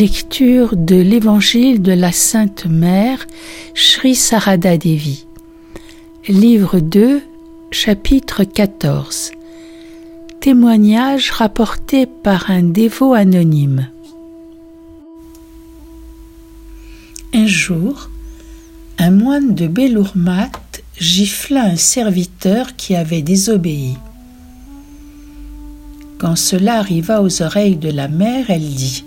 Lecture de l'Évangile de la Sainte Mère, Sri Sarada Devi. Livre 2, chapitre 14. Témoignage rapporté par un dévot anonyme. Un jour, un moine de Belourmat gifla un serviteur qui avait désobéi. Quand cela arriva aux oreilles de la mère, elle dit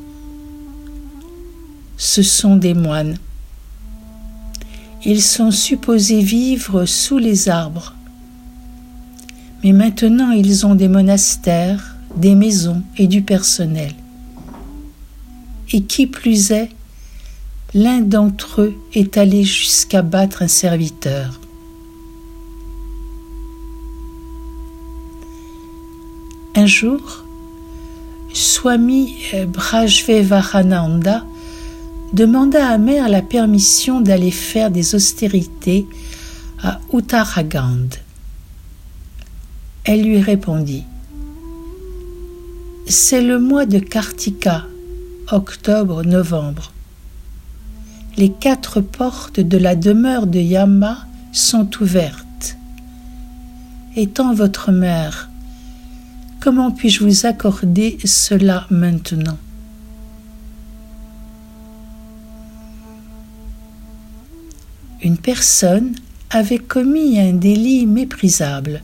ce sont des moines. Ils sont supposés vivre sous les arbres. Mais maintenant ils ont des monastères, des maisons et du personnel. Et qui plus est, l'un d'entre eux est allé jusqu'à battre un serviteur. Un jour, Swami Brajvevarananda demanda à Mère la permission d'aller faire des austérités à Uttaragand. Elle lui répondit C'est le mois de Kartika, octobre-novembre. Les quatre portes de la demeure de Yama sont ouvertes. Étant votre mère, comment puis-je vous accorder cela maintenant? Personne avait commis un délit méprisable.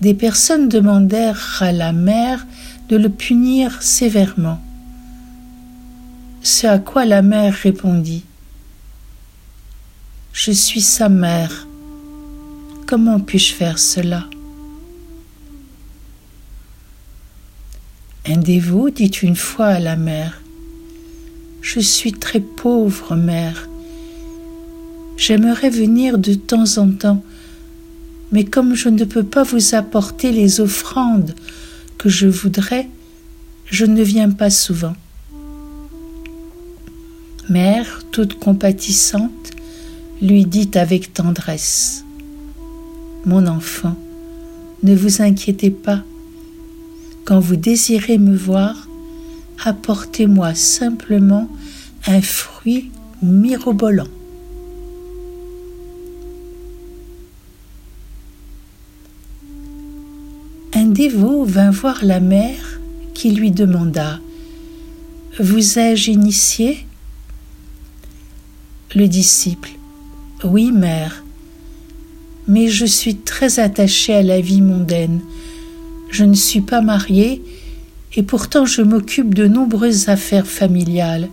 Des personnes demandèrent à la mère de le punir sévèrement. Ce à quoi la mère répondit Je suis sa mère. Comment puis-je faire cela? Un dévot dit une fois à la mère Je suis très pauvre, mère. J'aimerais venir de temps en temps, mais comme je ne peux pas vous apporter les offrandes que je voudrais, je ne viens pas souvent. Mère, toute compatissante, lui dit avec tendresse Mon enfant, ne vous inquiétez pas. Quand vous désirez me voir, apportez-moi simplement un fruit mirobolant. Vint voir la mère qui lui demanda Vous ai-je initié? Le disciple Oui, mère, mais je suis très attaché à la vie mondaine. Je ne suis pas marié et pourtant je m'occupe de nombreuses affaires familiales.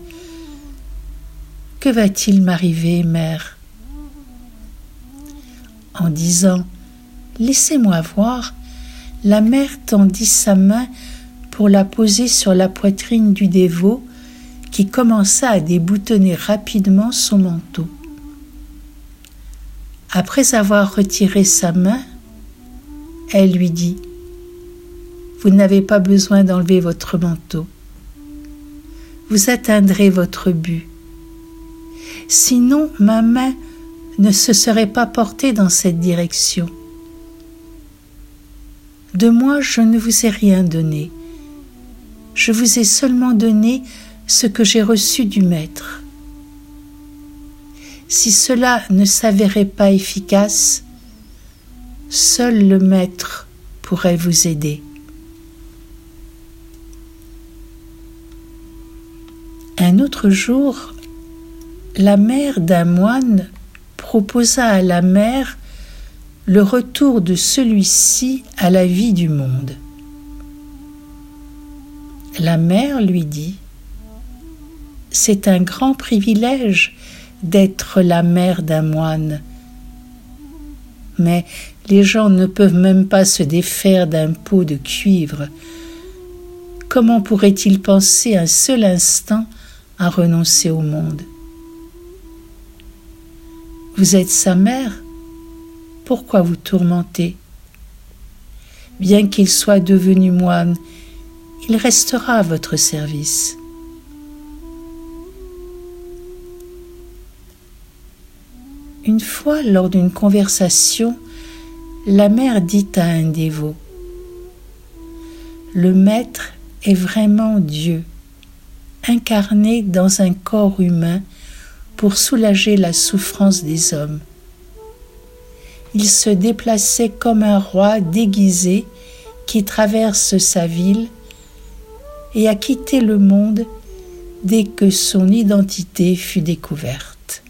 Que va-t-il m'arriver, mère? En disant Laissez-moi voir, la mère tendit sa main pour la poser sur la poitrine du dévot qui commença à déboutonner rapidement son manteau. Après avoir retiré sa main, elle lui dit Vous n'avez pas besoin d'enlever votre manteau. Vous atteindrez votre but. Sinon, ma main ne se serait pas portée dans cette direction. De moi je ne vous ai rien donné. Je vous ai seulement donné ce que j'ai reçu du Maître. Si cela ne s'avérait pas efficace, seul le Maître pourrait vous aider. Un autre jour, la mère d'un moine proposa à la mère le retour de celui-ci à la vie du monde. La mère lui dit C'est un grand privilège d'être la mère d'un moine. Mais les gens ne peuvent même pas se défaire d'un pot de cuivre. Comment pourraient-ils penser un seul instant à renoncer au monde? Vous êtes sa mère pourquoi vous tourmentez Bien qu'il soit devenu moine, il restera à votre service. Une fois, lors d'une conversation, la mère dit à un dévot Le Maître est vraiment Dieu. incarné dans un corps humain pour soulager la souffrance des hommes. Il se déplaçait comme un roi déguisé qui traverse sa ville et a quitté le monde dès que son identité fut découverte.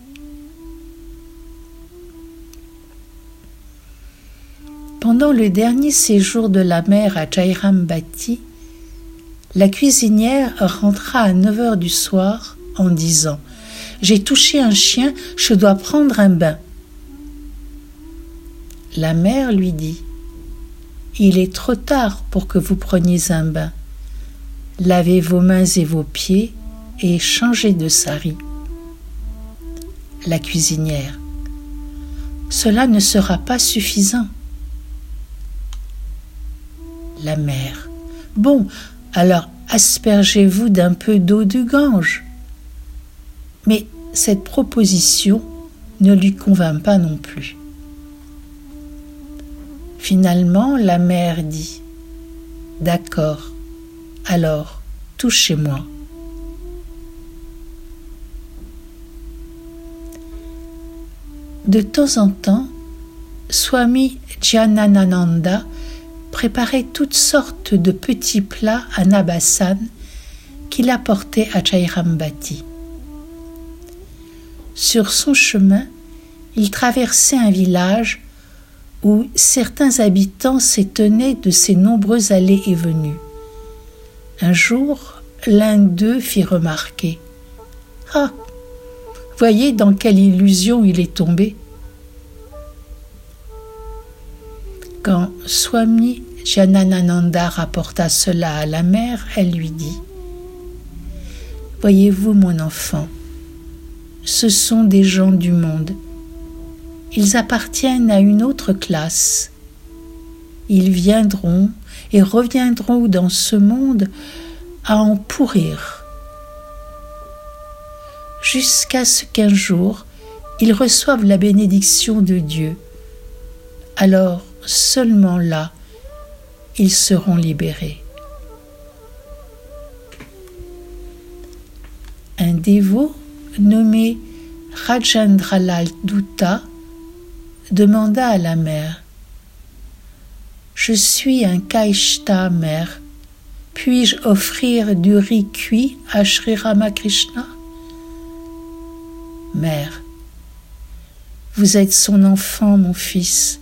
Pendant le dernier séjour de la mère à Jairambati, la cuisinière rentra à 9 heures du soir en disant J'ai touché un chien, je dois prendre un bain. La mère lui dit Il est trop tard pour que vous preniez un bain. Lavez vos mains et vos pieds et changez de sari. La cuisinière Cela ne sera pas suffisant. La mère Bon, alors aspergez-vous d'un peu d'eau du Gange. Mais cette proposition ne lui convint pas non plus. Finalement, la mère dit D'accord, alors touchez-moi. De temps en temps, Swami Janananda préparait toutes sortes de petits plats à Nabasan qu'il apportait à Jairambati. Sur son chemin, il traversait un village où certains habitants s'étonnaient de ses nombreuses allées et venues. Un jour, l'un d'eux fit remarquer Ah Voyez dans quelle illusion il est tombé. Quand Swami Jananananda rapporta cela à la mère, elle lui dit Voyez-vous, mon enfant, ce sont des gens du monde ils appartiennent à une autre classe. Ils viendront et reviendront dans ce monde à en pourrir, jusqu'à ce qu'un jour ils reçoivent la bénédiction de Dieu. Alors seulement là, ils seront libérés. Un dévot nommé Rajendralal Dutta demanda à la mère Je suis un Kaishta, mère. Puis-je offrir du riz cuit à Sri Ramakrishna? Mère, vous êtes son enfant, mon fils.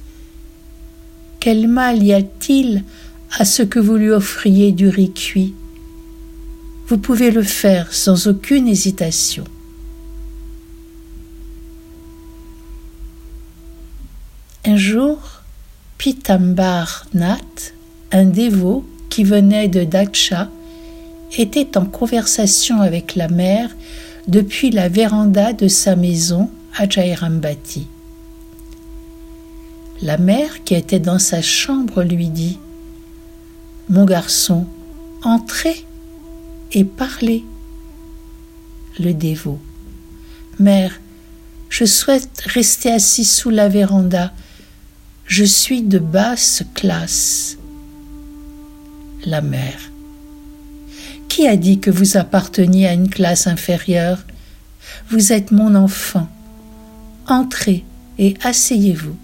Quel mal y a-t-il à ce que vous lui offriez du riz cuit? Vous pouvez le faire sans aucune hésitation. Un jour, Pitambar Nath, un dévot qui venait de Daksha, était en conversation avec la mère depuis la véranda de sa maison à Jairambati. La mère, qui était dans sa chambre, lui dit Mon garçon, entrez et parlez. Le dévot Mère, je souhaite rester assis sous la véranda je suis de basse classe. La mère. Qui a dit que vous apparteniez à une classe inférieure? Vous êtes mon enfant. Entrez et asseyez-vous.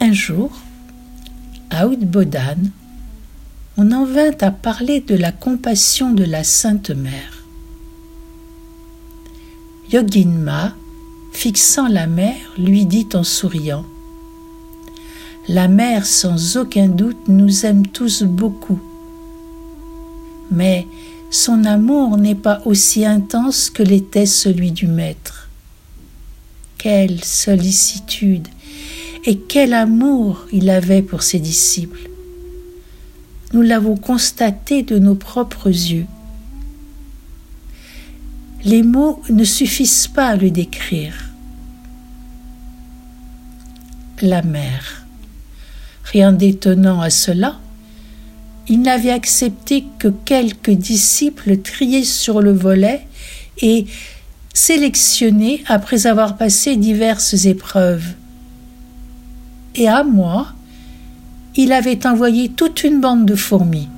Un jour, à Outbodan, on en vint à parler de la compassion de la Sainte Mère. Yoginma fixant la mère, lui dit en souriant La mère, sans aucun doute, nous aime tous beaucoup. Mais son amour n'est pas aussi intense que l'était celui du Maître. Quelle sollicitude et quel amour il avait pour ses disciples. Nous l'avons constaté de nos propres yeux. Les mots ne suffisent pas à le décrire. La mère. Rien d'étonnant à cela. Il n'avait accepté que quelques disciples triés sur le volet et sélectionnés après avoir passé diverses épreuves. Et à moi, il avait envoyé toute une bande de fourmis.